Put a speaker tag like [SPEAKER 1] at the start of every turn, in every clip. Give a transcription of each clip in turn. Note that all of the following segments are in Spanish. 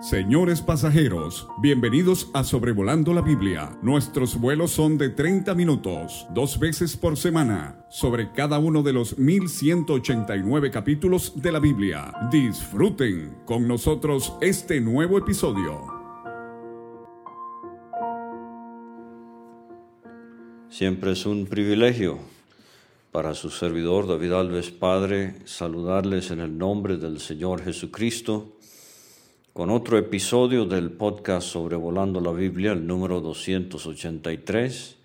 [SPEAKER 1] Señores pasajeros, bienvenidos a Sobrevolando la Biblia. Nuestros vuelos son de 30 minutos, dos veces por semana, sobre cada uno de los 1189 capítulos de la Biblia. Disfruten con nosotros este nuevo episodio.
[SPEAKER 2] Siempre es un privilegio para su servidor David Alves Padre saludarles en el nombre del Señor Jesucristo con otro episodio del podcast Sobrevolando la Biblia, el número 283,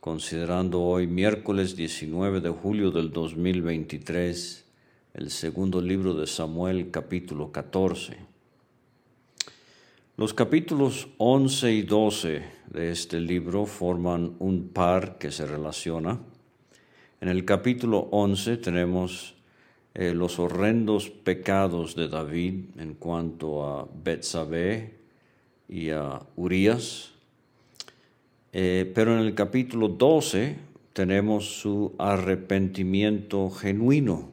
[SPEAKER 2] considerando hoy miércoles 19 de julio del 2023, el segundo libro de Samuel capítulo 14. Los capítulos 11 y 12 de este libro forman un par que se relaciona. En el capítulo 11 tenemos eh, los horrendos pecados de David en cuanto a Betsabé y a Urias. Eh, pero en el capítulo 12 tenemos su arrepentimiento genuino.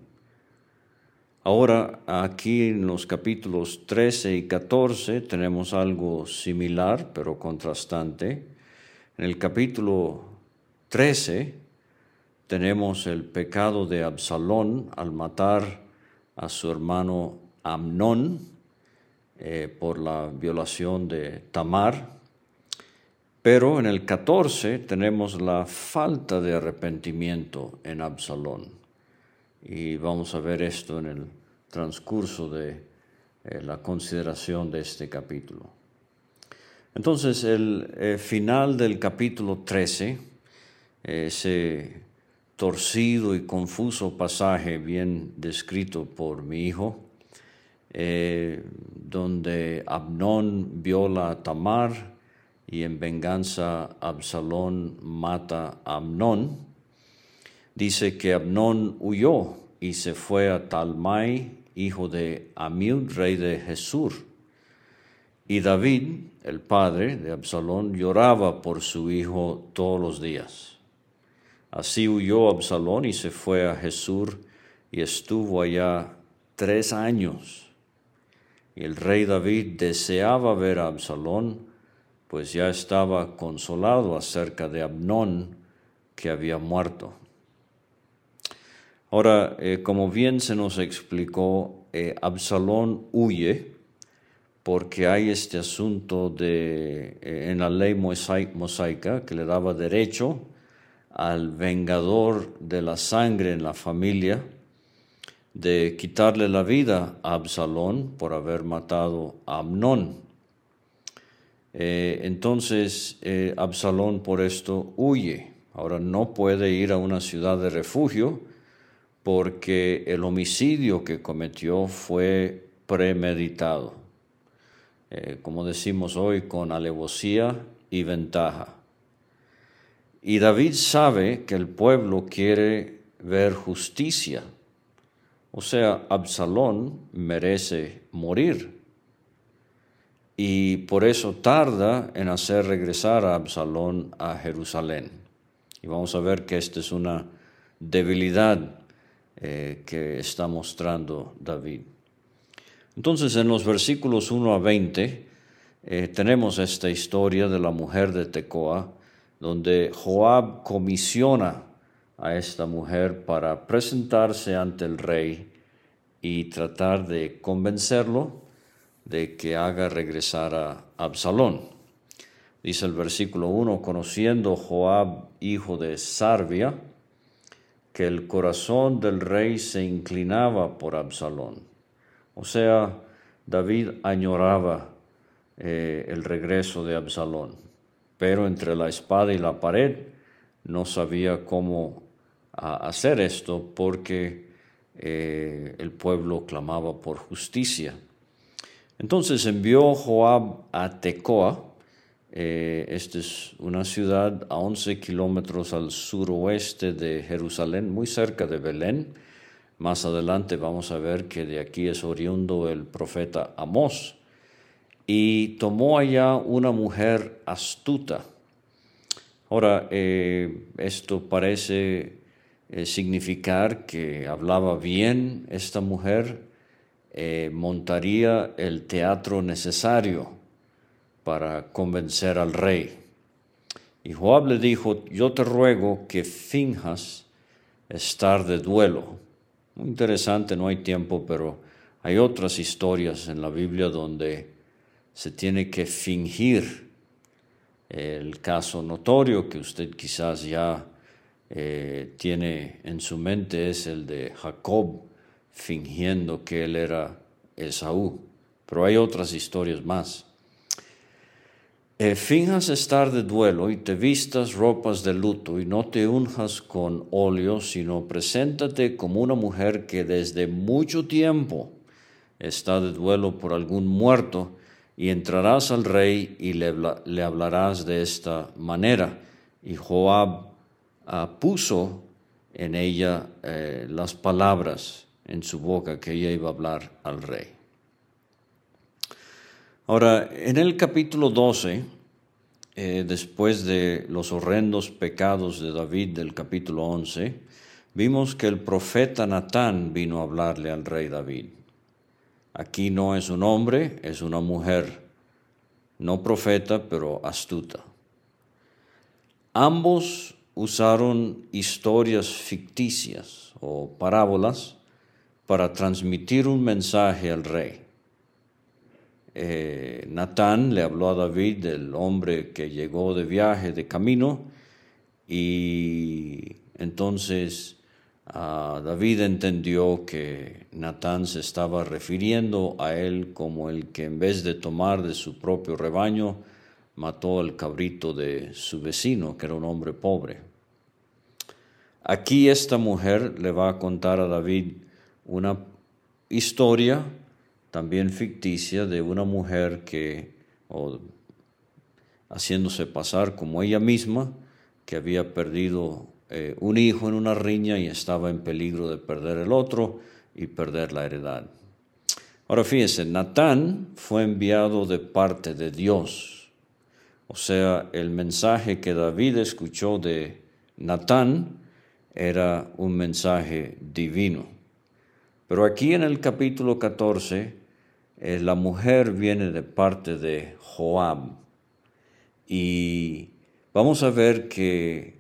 [SPEAKER 2] Ahora, aquí en los capítulos 13 y 14 tenemos algo similar, pero contrastante. En el capítulo 13 tenemos el pecado de Absalón al matar a su hermano Amnón eh, por la violación de Tamar. Pero en el 14 tenemos la falta de arrepentimiento en Absalón. Y vamos a ver esto en el transcurso de eh, la consideración de este capítulo. Entonces, el eh, final del capítulo 13 se torcido y confuso pasaje bien descrito por mi hijo, eh, donde Abnón viola a Tamar y en venganza Absalón mata a Amnón. Dice que Abnón huyó y se fue a Talmai, hijo de Amiud, rey de Jesur. Y David, el padre de Absalón, lloraba por su hijo todos los días. Así huyó Absalón y se fue a Jesús y estuvo allá tres años. Y el rey David deseaba ver a Absalón, pues ya estaba consolado acerca de Abnón que había muerto. Ahora, eh, como bien se nos explicó, eh, Absalón huye porque hay este asunto de, eh, en la ley mosaica que le daba derecho al vengador de la sangre en la familia, de quitarle la vida a Absalón por haber matado a Amnón. Eh, entonces eh, Absalón por esto huye. Ahora no puede ir a una ciudad de refugio porque el homicidio que cometió fue premeditado. Eh, como decimos hoy, con alevosía y ventaja. Y David sabe que el pueblo quiere ver justicia. O sea, Absalón merece morir. Y por eso tarda en hacer regresar a Absalón a Jerusalén. Y vamos a ver que esta es una debilidad eh, que está mostrando David. Entonces en los versículos 1 a 20 eh, tenemos esta historia de la mujer de Tecoa donde Joab comisiona a esta mujer para presentarse ante el rey y tratar de convencerlo de que haga regresar a Absalón. Dice el versículo 1, conociendo Joab, hijo de Sarvia, que el corazón del rey se inclinaba por Absalón. O sea, David añoraba eh, el regreso de Absalón pero entre la espada y la pared no sabía cómo hacer esto porque eh, el pueblo clamaba por justicia. Entonces envió Joab a Tecoa, eh, esta es una ciudad a 11 kilómetros al suroeste de Jerusalén, muy cerca de Belén. Más adelante vamos a ver que de aquí es oriundo el profeta Amós y tomó allá una mujer astuta. Ahora, eh, esto parece eh, significar que hablaba bien esta mujer, eh, montaría el teatro necesario para convencer al rey. Y Joab le dijo, yo te ruego que finjas estar de duelo. Muy interesante, no hay tiempo, pero hay otras historias en la Biblia donde se tiene que fingir el caso notorio que usted quizás ya eh, tiene en su mente es el de Jacob fingiendo que él era Esaú. Pero hay otras historias más. Eh, finjas estar de duelo y te vistas ropas de luto y no te unjas con óleo, sino preséntate como una mujer que desde mucho tiempo está de duelo por algún muerto y entrarás al rey y le, hablarás de esta manera. Y Joab ah, puso en ella eh, las palabras en su boca que ella iba a hablar al rey. Ahora, en el capítulo 12, eh, después de los horrendos pecados de David del capítulo 11, vimos que el profeta Natán vino a hablarle al rey David. Aquí no es un hombre, es una mujer, no profeta, pero astuta. Ambos usaron historias ficticias o parábolas para transmitir un mensaje al rey. Eh, Natán le habló a David del hombre que llegó de viaje, de camino, y entonces ah, David entendió que Natán se estaba refiriendo a él como el que en vez de tomar de su propio rebaño, mató al cabrito de su vecino, que era un hombre pobre. Aquí esta mujer le va a contar a David una historia también ficticia de una mujer que, haciéndose pasar como ella misma, que había perdido eh, un hijo en una riña y estaba en peligro de perder el otro y perder la heredad. Ahora fíjense, Natán fue enviado de parte de Dios. O sea, el mensaje que David escuchó de Natán era un mensaje divino. Pero aquí en el capítulo 14, eh, la mujer viene de parte de Joab. Y vamos a ver que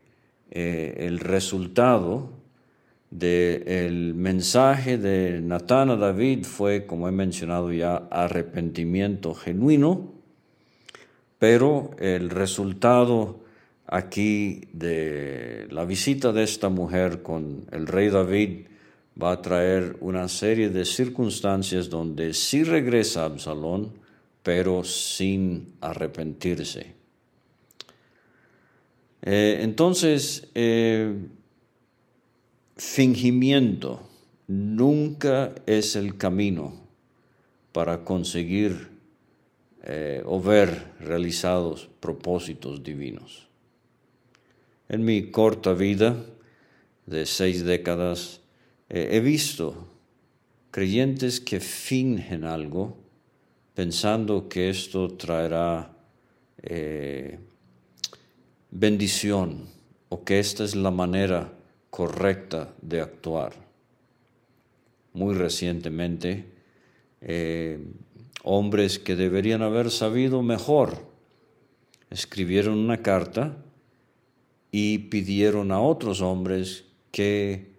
[SPEAKER 2] eh, el resultado del mensaje de Natán a David fue, como he mencionado ya, arrepentimiento genuino, pero el resultado aquí de la visita de esta mujer con el rey David va a traer una serie de circunstancias donde sí regresa Absalón, pero sin arrepentirse. Eh, entonces, eh, fingimiento nunca es el camino para conseguir eh, o ver realizados propósitos divinos. En mi corta vida de seis décadas, he visto creyentes que fingen algo pensando que esto traerá bendición o que esta es la manera correcta de actuar. Muy recientemente, eh, hombres que deberían haber sabido mejor escribieron una carta y pidieron a otros hombres que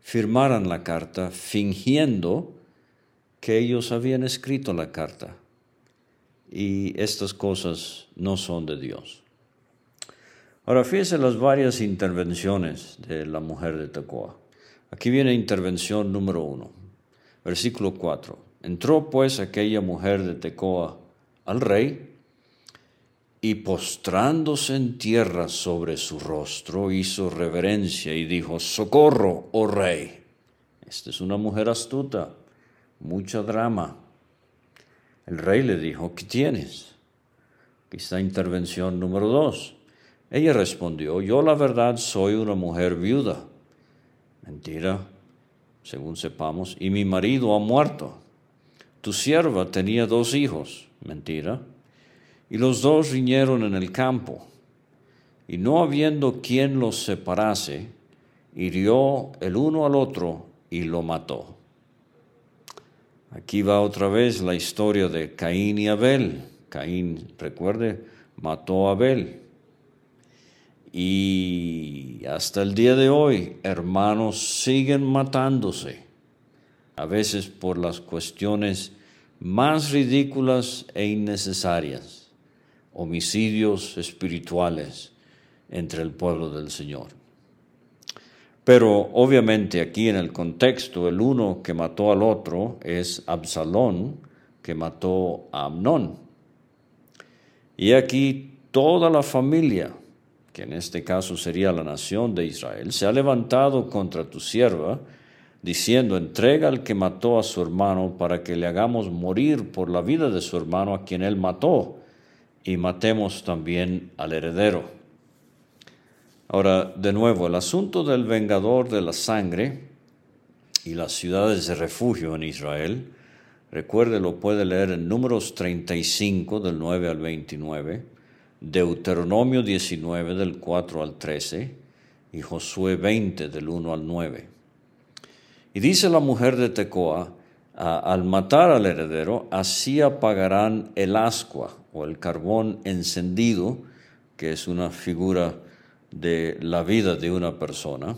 [SPEAKER 2] firmaran la carta fingiendo que ellos habían escrito la carta. Y estas cosas no son de Dios. Ahora fíjense las varias intervenciones de la mujer de Tecoa. Aquí viene intervención número uno, versículo 4. Entró pues aquella mujer de Tecoa al rey y postrándose en tierra sobre su rostro, hizo reverencia y dijo, Socorro, oh rey. Esta es una mujer astuta, mucha drama. El rey le dijo, ¿qué tienes? Aquí está intervención número dos. Ella respondió, yo la verdad soy una mujer viuda. Mentira, según sepamos, y mi marido ha muerto. Tu sierva tenía dos hijos. Mentira y los dos riñeron en el campo, y no habiendo quien los separase, hirió el uno al otro y lo mató. Aquí va otra vez la historia de Caín y Abel. Caín, recuerde, mató a Abel. Y hasta el día de hoy, hermanos siguen matándose, a veces por las cuestiones más ridículas e innecesarias, homicidios espirituales entre el pueblo del Señor. Pero obviamente aquí en el contexto, el uno que mató al otro es Absalón, que mató a Amnón. Y aquí toda la familia, que en este caso sería la nación de Israel, se ha levantado contra tu sierva, diciendo, entrega al que mató a su hermano para que le hagamos morir por la vida de su hermano a quien él mató, y matemos también al heredero. Ahora, de nuevo, el asunto del vengador de la sangre y las ciudades de refugio en Israel, recuerde, lo puede leer en números 35 del 9 al 29, Deuteronomio 19 del 4 al 13 y Josué 20 del 1 al 9. Y dice la mujer de Tecoa, al matar al heredero, así apagarán el ascua o el carbón encendido, que es una figura de la vida de una persona.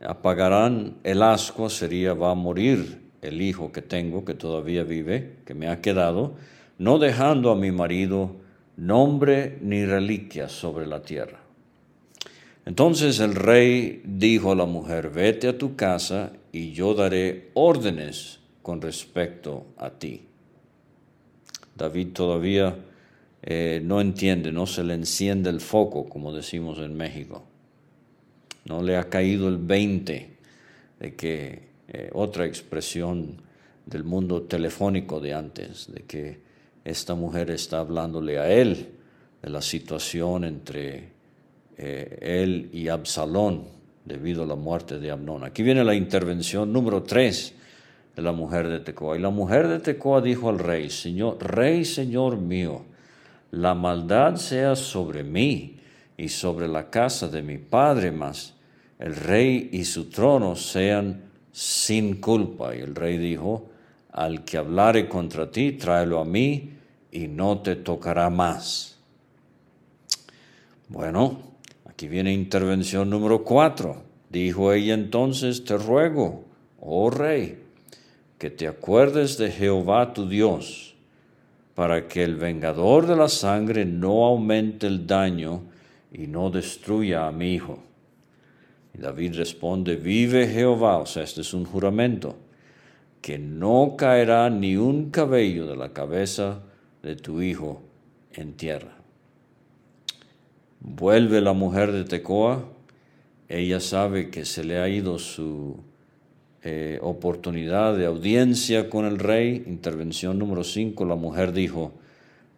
[SPEAKER 2] Apagarán el ascua, sería va a morir el hijo que tengo, que todavía vive, que me ha quedado, no dejando a mi marido nombre ni reliquia sobre la tierra. Entonces el rey dijo a la mujer, vete a tu casa y yo daré órdenes con respecto a ti. David todavía eh, no entiende, no se le enciende el foco, como decimos en México. No le ha caído el 20 de que eh, otra expresión del mundo telefónico de antes, de que esta mujer está hablándole a él de la situación entre eh, él y Absalón debido a la muerte de Amnón. Aquí viene la intervención número tres de la mujer de Tecoa. Y la mujer de Tecoa dijo al rey, Señor, Rey, Señor mío, la maldad sea sobre mí y sobre la casa de mi padre, mas el rey y su trono sean sin culpa. Y el rey dijo, al que hablare contra ti, tráelo a mí y no te tocará más. Bueno, aquí viene intervención número cuatro. Dijo ella entonces, te ruego, oh rey, que te acuerdes de Jehová tu Dios, para que el vengador de la sangre no aumente el daño y no destruya a mi hijo. Y David responde, vive Jehová, o sea, este es un juramento que no caerá ni un cabello de la cabeza de tu hijo en tierra. Vuelve la mujer de Tecoa, ella sabe que se le ha ido su eh, oportunidad de audiencia con el rey. Intervención número 5, la mujer dijo,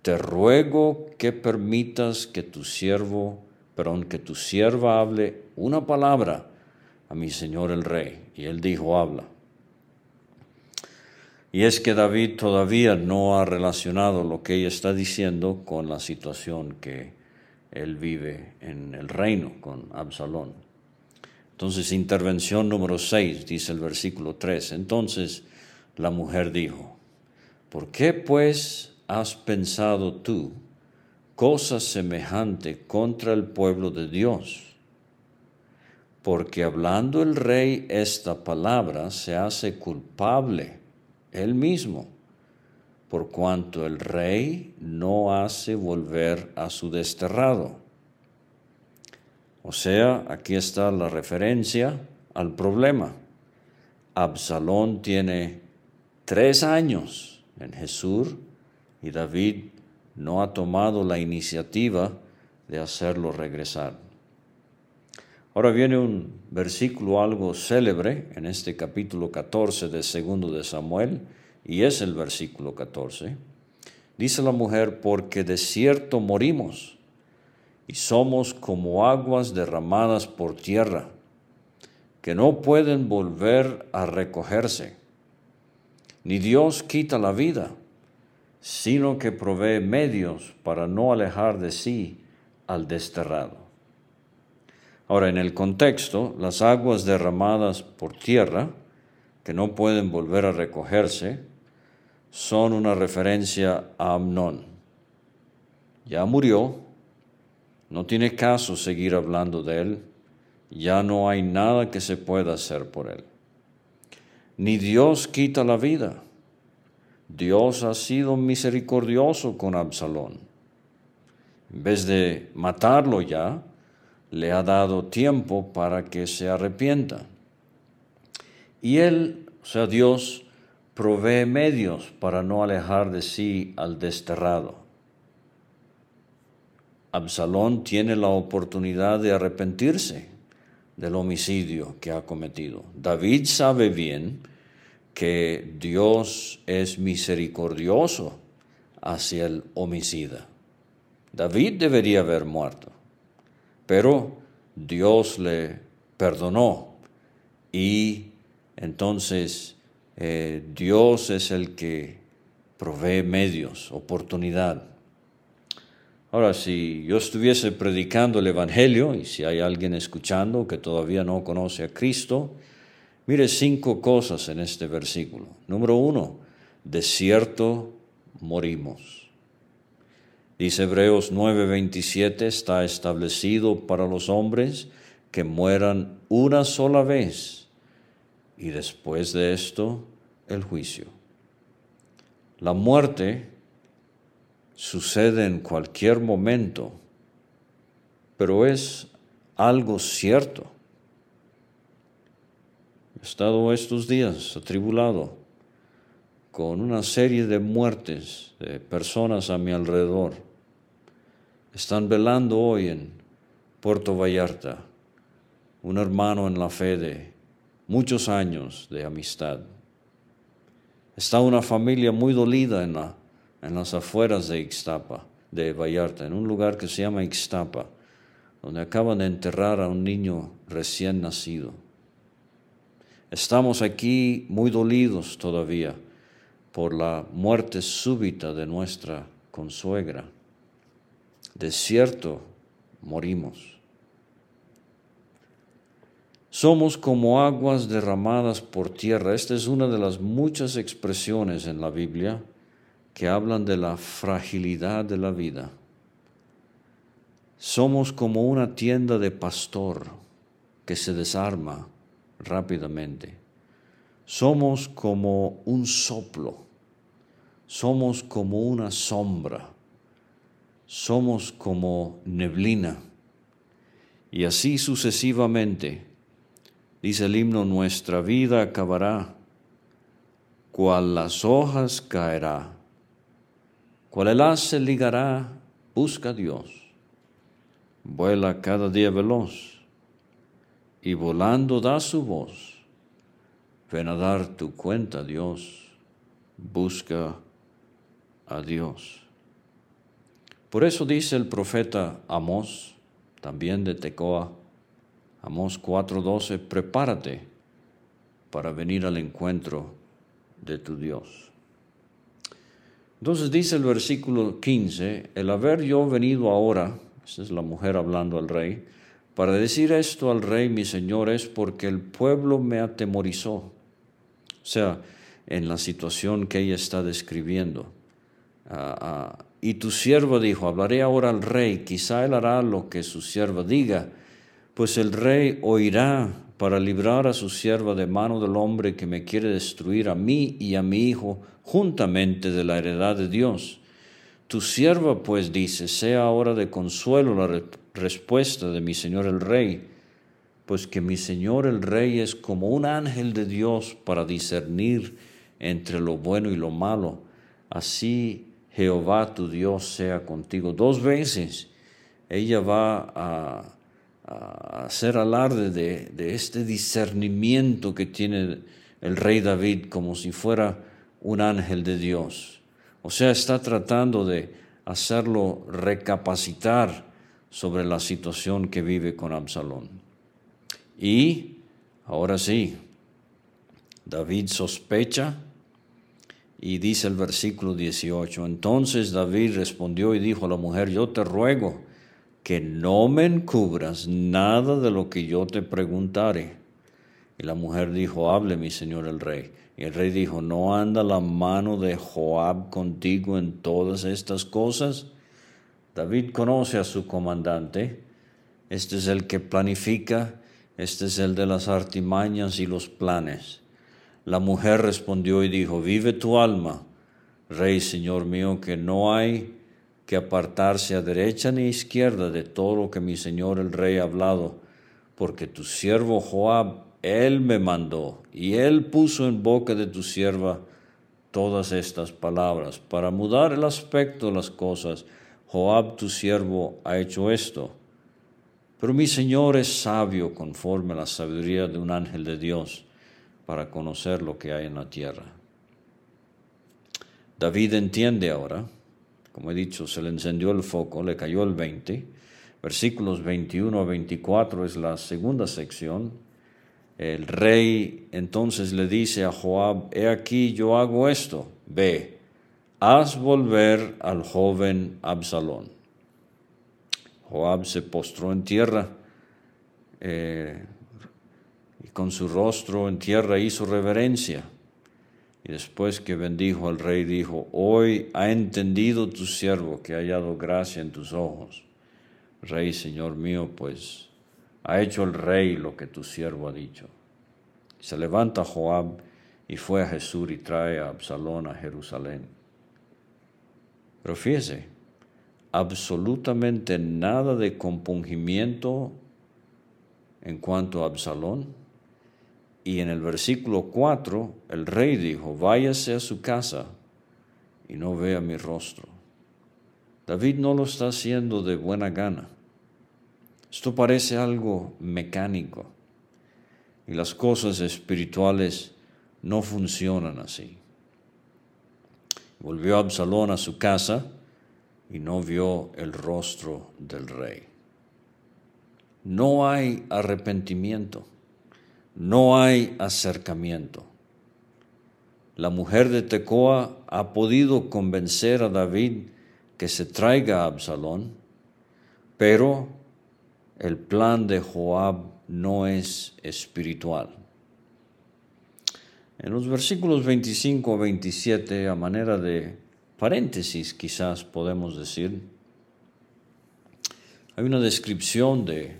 [SPEAKER 2] te ruego que permitas que tu siervo, perdón, que tu sierva hable una palabra a mi señor el rey. Y él dijo, habla. Y es que David todavía no ha relacionado lo que ella está diciendo con la situación que él vive en el reino con Absalón. Entonces, intervención número 6, dice el versículo 3. Entonces la mujer dijo, ¿por qué pues has pensado tú cosa semejante contra el pueblo de Dios? Porque hablando el rey esta palabra se hace culpable él mismo, por cuanto el rey no hace volver a su desterrado. O sea, aquí está la referencia al problema. Absalón tiene tres años en Jesús y David no ha tomado la iniciativa de hacerlo regresar. Ahora viene un versículo algo célebre en este capítulo 14 de segundo de Samuel, y es el versículo 14. Dice la mujer, porque de cierto morimos y somos como aguas derramadas por tierra, que no pueden volver a recogerse. Ni Dios quita la vida, sino que provee medios para no alejar de sí al desterrado. Ahora, en el contexto, las aguas derramadas por tierra que no pueden volver a recogerse, son una referencia a Amnón. Ya murió, no tiene caso seguir hablando de él, ya no hay nada que se pueda hacer por él. Ni Dios quita la vida. Dios ha sido misericordioso con Absalón. En vez de matarlo ya, le ha dado tiempo para que se arrepienta. Y él, o sea, Dios, provee medios para no alejar de sí al desterrado. Absalón tiene la oportunidad de arrepentirse del homicidio que ha cometido. David sabe bien que Dios es misericordioso hacia el homicida. David debería haber muerto, pero Dios le perdonó y entonces eh, Dios es el que provee medios, oportunidad Ahora, si yo estuviese predicando el Evangelio y si hay alguien escuchando que todavía no conoce a Cristo, mire cinco cosas en este versículo. Número uno, de cierto morimos. Dice Hebreos 9:27, está establecido para los hombres que mueran una sola vez y después de esto el juicio. La muerte sucede en cualquier momento, pero es algo cierto. He estado estos días atribulado con una serie de muertes de personas a mi alrededor. Están velando hoy en Puerto Vallarta un hermano en la fe de muchos años de amistad. Está una familia muy dolida en la en las afueras de Ixtapa, de Vallarta, en un lugar que se llama Ixtapa, donde acaban de enterrar a un niño recién nacido. Estamos aquí muy dolidos todavía por la muerte súbita de nuestra consuegra. De cierto, morimos. Somos como aguas derramadas por tierra. Esta es una de las muchas expresiones en la Biblia que hablan de la fragilidad de la vida. Somos como una tienda de pastor que se desarma rápidamente. Somos como un soplo. Somos como una sombra. Somos como neblina. Y así sucesivamente. Dice el himno, nuestra vida acabará, cual las hojas caerá cual el se ligará, busca a Dios. Vuela cada día veloz y volando da su voz. Ven a dar tu cuenta, Dios. Busca a Dios. Por eso dice el profeta Amós, también de Tecoa, Amós 4:12, prepárate para venir al encuentro de tu Dios. Entonces dice el versículo 15, el haber yo venido ahora, esa es la mujer hablando al rey, para decir esto al rey mi señor es porque el pueblo me atemorizó. O sea, en la situación que ella está describiendo. Ah, ah, y tu siervo dijo, hablaré ahora al rey, quizá él hará lo que su sierva diga, pues el rey oirá para librar a su sierva de mano del hombre que me quiere destruir a mí y a mi hijo juntamente de la heredad de Dios. Tu sierva pues dice, sea ahora de consuelo la respuesta de mi Señor el Rey, pues que mi Señor el Rey es como un ángel de Dios para discernir entre lo bueno y lo malo. Así Jehová tu Dios sea contigo. Dos veces ella va a, hacer alarde de, de este discernimiento que tiene el rey David como si fuera un ángel de Dios. O sea, está tratando de hacerlo recapacitar sobre la situación que vive con Absalón. Y ahora sí, David sospecha y dice el versículo 18, entonces David respondió y dijo a la mujer, yo te ruego que no me encubras nada de lo que yo te preguntare Y la mujer dijo, hable mi señor el rey. Y el rey dijo, ¿no anda la mano de Joab contigo en todas estas cosas? David conoce a su comandante. Este es el que planifica, este es el de las artimañas y los planes. La mujer respondió y dijo, vive tu alma, rey, señor mío, que no hay que apartarse a derecha ni a izquierda de todo lo que mi señor el rey ha hablado, porque tu siervo Joab él me mandó y Él puso en boca de tu sierva todas estas palabras. Para mudar el aspecto de las cosas, Joab tu siervo ha hecho esto. Pero mi Señor es sabio conforme a la sabiduría de un ángel de Dios para conocer lo que hay en la tierra. David entiende ahora, como he dicho, se le encendió el foco, le cayó el 20. Versículos 21 a 24 es la segunda sección el rey entonces le dice a Joab, he aquí yo hago esto, ve, haz volver al joven Absalón. Joab se postró en tierra eh, con su rostro en tierra hizo reverencia. Y después que bendijo al rey, dijo, hoy ha entendido tu siervo que ha hallado gracia en tus ojos. Rey, Señor mío, pues ha hecho el rey lo que tu siervo ha dicho. Se levanta Joab y fue a Jesús y trae a Absalón a Jerusalén. Pero fíjese, absolutamente nada de compungimiento en cuanto a Absalón. Y en el versículo 4, el rey dijo, váyase a su casa y no vea mi rostro. David no lo está haciendo de buena gana. Esto parece algo mecánico y las cosas espirituales no funcionan así. Volvió Absalón a su casa y no vio el rostro del rey. No hay arrepentimiento, no hay acercamiento. La mujer de Tecoa ha podido convencer a David que se traiga a Absalón, pero el plan de Joab no es espiritual. En los versículos 25 a 27, a manera de paréntesis quizás podemos decir, hay una descripción de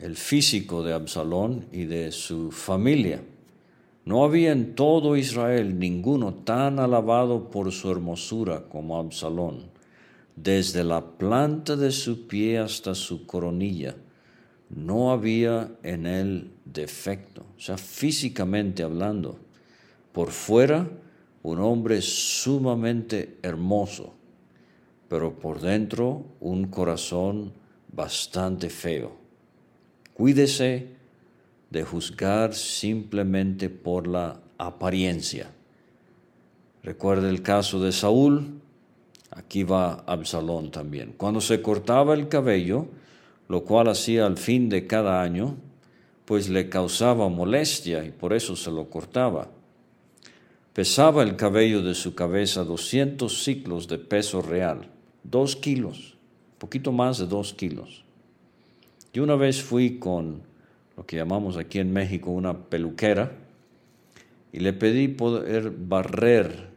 [SPEAKER 2] el físico de Absalón y de su familia. No había en todo Israel ninguno tan alabado por su hermosura como Absalón desde la planta de su pie hasta su coronilla. No había en él defecto, o sea, físicamente hablando. Por fuera, un hombre sumamente hermoso, pero por dentro un corazón bastante feo. Cuídese de juzgar simplemente por la apariencia. Recuerde el caso de Saúl, Aquí va Absalón también. Cuando se cortaba el cabello, lo cual hacía al fin de cada año, pues le causaba molestia y por eso se lo cortaba. Pesaba el cabello de su cabeza 200 ciclos de peso real, dos kilos, poquito más de dos kilos. Y una vez fui con lo que llamamos aquí en México una peluquera y le pedí poder barrer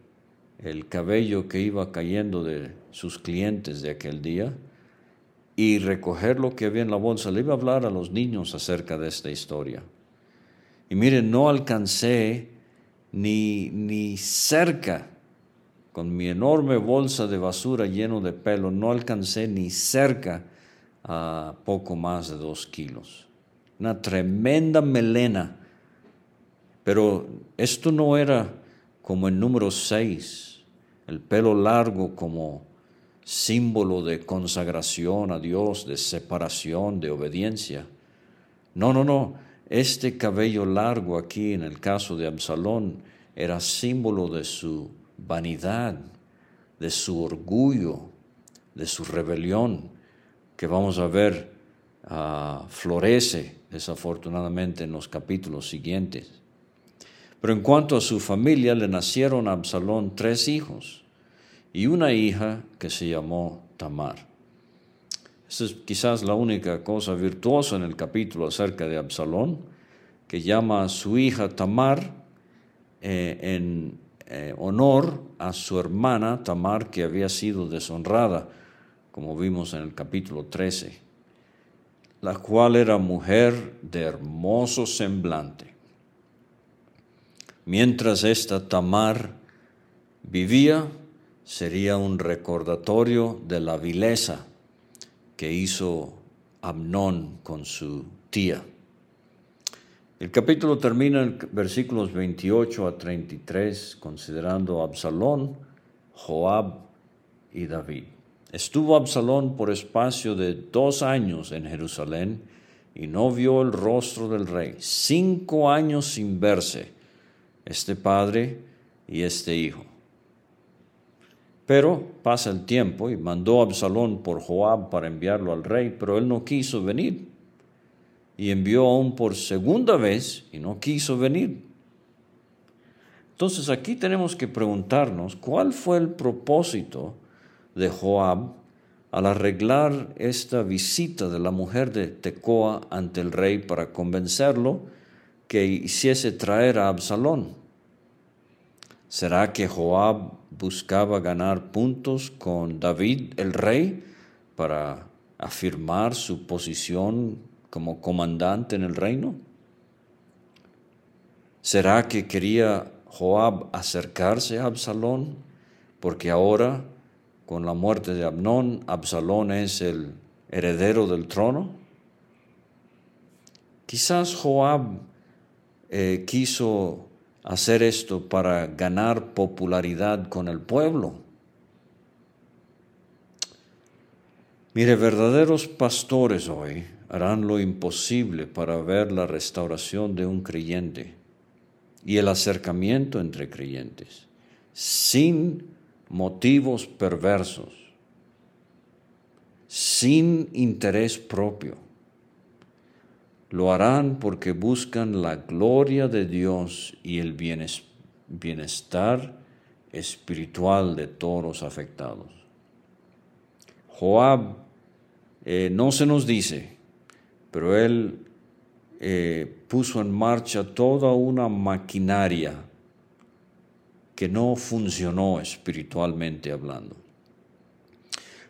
[SPEAKER 2] el cabello que iba cayendo de sus clientes de aquel día y recoger lo que había en la bolsa. Le iba a hablar a los niños acerca de esta historia. Y miren, no alcancé ni, ni cerca, con mi enorme bolsa de basura lleno de pelo, no alcancé ni cerca a poco más de dos kilos. Una tremenda melena. Pero esto no era como el número seis el pelo largo como símbolo de consagración a Dios, de separación, de obediencia. No, no, no. Este cabello largo aquí en el caso de Absalón era símbolo de su vanidad, de su orgullo, de su rebelión, que vamos a ver ah, florece desafortunadamente en los capítulos siguientes. Pero en cuanto a su familia, le nacieron a Absalón tres hijos y una hija que se llamó Tamar. Esta es quizás la única cosa virtuosa en el capítulo acerca de Absalón, que llama a su hija Tamar eh, en eh, honor a su hermana Tamar que había sido deshonrada, como vimos en el capítulo 13, la cual era mujer de hermoso semblante. Mientras esta Tamar vivía, sería un recordatorio de la vileza que hizo Amnón con su tía. El capítulo termina en versículos 28 a 33 considerando a Absalón, Joab y David. Estuvo Absalón por espacio de dos años en Jerusalén y no vio el rostro del rey. Cinco años sin verse este padre y este hijo. Pero pasa el tiempo y mandó Absalón por Joab para enviarlo al rey, pero él no quiso venir. Y envió aún por segunda vez y no quiso venir. Entonces aquí tenemos que preguntarnos cuál fue el propósito de Joab al arreglar esta visita de la mujer de Tecoa ante el rey para convencerlo que hiciese traer a Absalón. ¿Será que Joab buscaba ganar puntos con David el rey para afirmar su posición como comandante en el reino? ¿Será que quería Joab acercarse a Absalón? Porque ahora, con la muerte de Abnón, Absalón es el heredero del trono. Quizás Joab eh, quiso hacer esto para ganar popularidad con el pueblo. Mire, verdaderos pastores hoy harán lo imposible para ver la restauración de un creyente y el acercamiento entre creyentes, sin motivos perversos, sin interés propio lo harán porque buscan la gloria de Dios y el bienestar espiritual de todos los afectados. Joab eh, no se nos dice, pero él eh, puso en marcha toda una maquinaria que no funcionó espiritualmente hablando.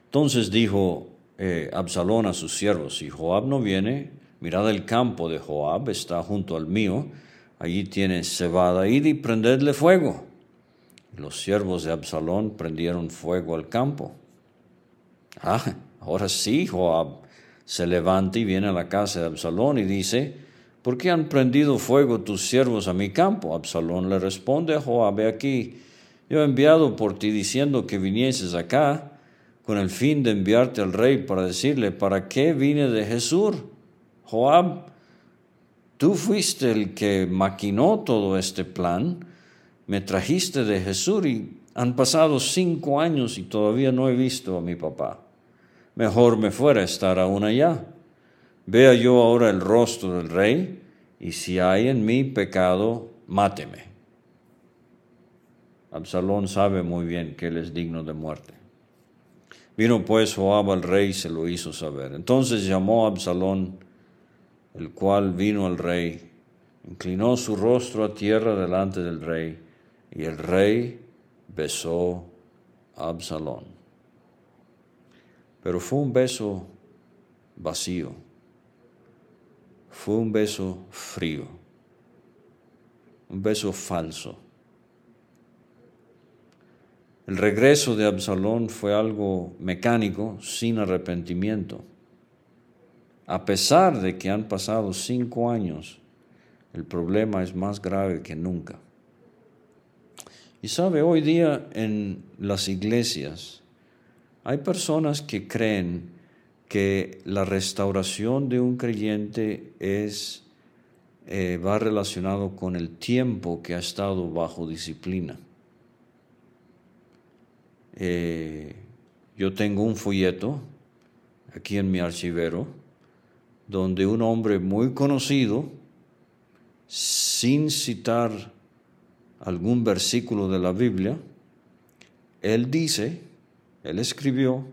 [SPEAKER 2] Entonces dijo eh, Absalón a sus siervos, si Joab no viene, Mirad el campo de Joab, está junto al mío, allí tiene cebada, id y prendedle fuego. los siervos de Absalón prendieron fuego al campo. Ah, ahora sí, Joab se levanta y viene a la casa de Absalón y dice, ¿por qué han prendido fuego tus siervos a mi campo? Absalón le responde a Joab, ve aquí, yo he enviado por ti diciendo que vinieses acá con el fin de enviarte al rey para decirle, ¿para qué vine de Jesús? Joab, tú fuiste el que maquinó todo este plan, me trajiste de Jesús y han pasado cinco años y todavía no he visto a mi papá. Mejor me fuera estar aún allá. Vea yo ahora el rostro del rey y si hay en mí pecado, máteme. Absalón sabe muy bien que él es digno de muerte. Vino pues Joab al rey y se lo hizo saber. Entonces llamó a Absalón el cual vino al rey, inclinó su rostro a tierra delante del rey, y el rey besó a Absalón. Pero fue un beso vacío, fue un beso frío, un beso falso. El regreso de Absalón fue algo mecánico, sin arrepentimiento. A pesar de que han pasado cinco años, el problema es más grave que nunca. Y sabe, hoy día en las iglesias hay personas que creen que la restauración de un creyente es, eh, va relacionado con el tiempo que ha estado bajo disciplina. Eh, yo tengo un folleto aquí en mi archivero donde un hombre muy conocido, sin citar algún versículo de la Biblia, él dice, él escribió,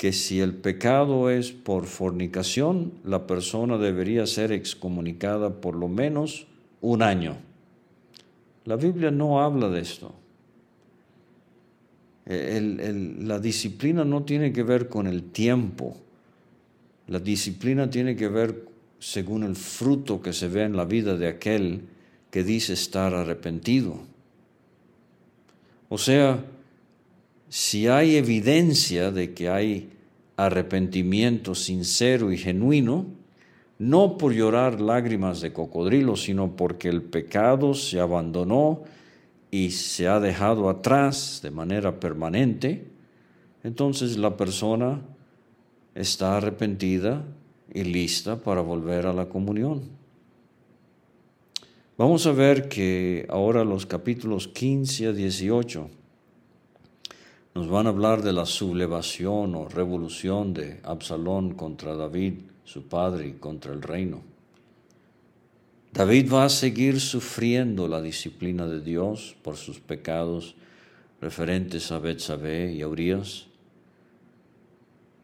[SPEAKER 2] que si el pecado es por fornicación, la persona debería ser excomunicada por lo menos un año. La Biblia no habla de esto. la disciplina no tiene que ver con el tiempo. La disciplina tiene que ver según el fruto que se ve en la vida de aquel que dice estar arrepentido. O sea, si hay evidencia de que hay arrepentimiento sincero y genuino, no por llorar lágrimas de cocodrilo, sino porque el pecado se abandonó y se ha dejado atrás de manera permanente, entonces la persona está arrepentida y lista para volver a la comunión. Vamos a ver que ahora los capítulos 15 a 18 nos van a hablar de la sublevación o revolución de Absalón contra David, su padre, y contra el reino. David va a seguir sufriendo la disciplina de Dios por sus pecados referentes a Betsabé y a Urias,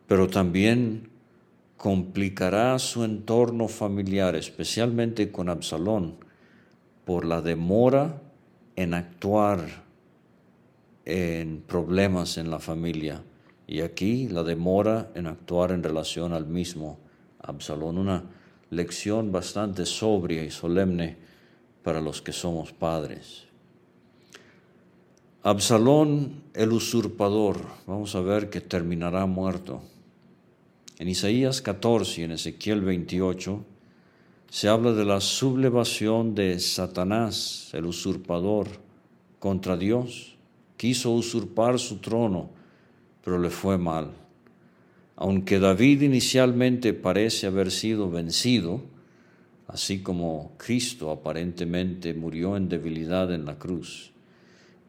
[SPEAKER 2] pero también complicará su entorno familiar, especialmente con Absalón, por la demora en actuar en problemas en la familia y aquí la demora en actuar en relación al mismo Absalón. Una lección bastante sobria y solemne para los que somos padres. Absalón el usurpador, vamos a ver que terminará muerto. En Isaías 14 y en Ezequiel 28 se habla de la sublevación de Satanás, el usurpador, contra Dios quiso usurpar su trono, pero le fue mal. Aunque David inicialmente parece haber sido vencido, así como Cristo aparentemente murió en debilidad en la cruz,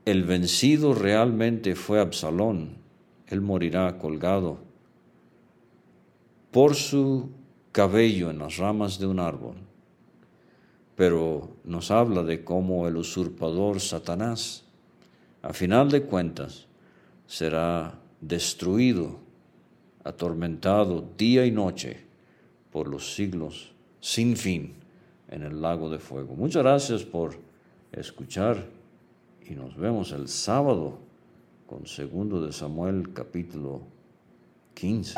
[SPEAKER 2] el vencido realmente fue Absalón. Él morirá colgado por su cabello en las ramas de un árbol. Pero nos habla de cómo el usurpador Satanás a final de cuentas será destruido, atormentado día y noche por los siglos sin fin en el lago de fuego. Muchas gracias por escuchar y nos vemos el sábado con segundo de Samuel capítulo 15.